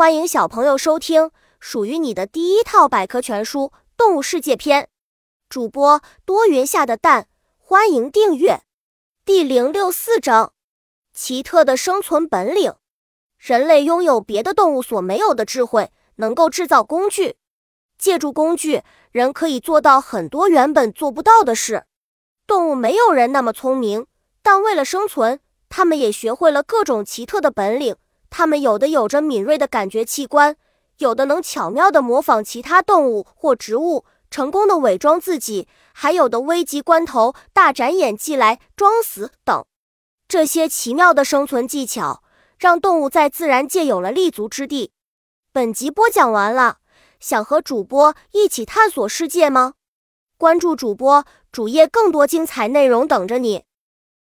欢迎小朋友收听属于你的第一套百科全书《动物世界篇》。主播多云下的蛋，欢迎订阅。第零六四章：奇特的生存本领。人类拥有别的动物所没有的智慧，能够制造工具。借助工具，人可以做到很多原本做不到的事。动物没有人那么聪明，但为了生存，它们也学会了各种奇特的本领。它们有的有着敏锐的感觉器官，有的能巧妙地模仿其他动物或植物，成功地伪装自己，还有的危急关头大展演技来装死等。这些奇妙的生存技巧，让动物在自然界有了立足之地。本集播讲完了，想和主播一起探索世界吗？关注主播主页，更多精彩内容等着你。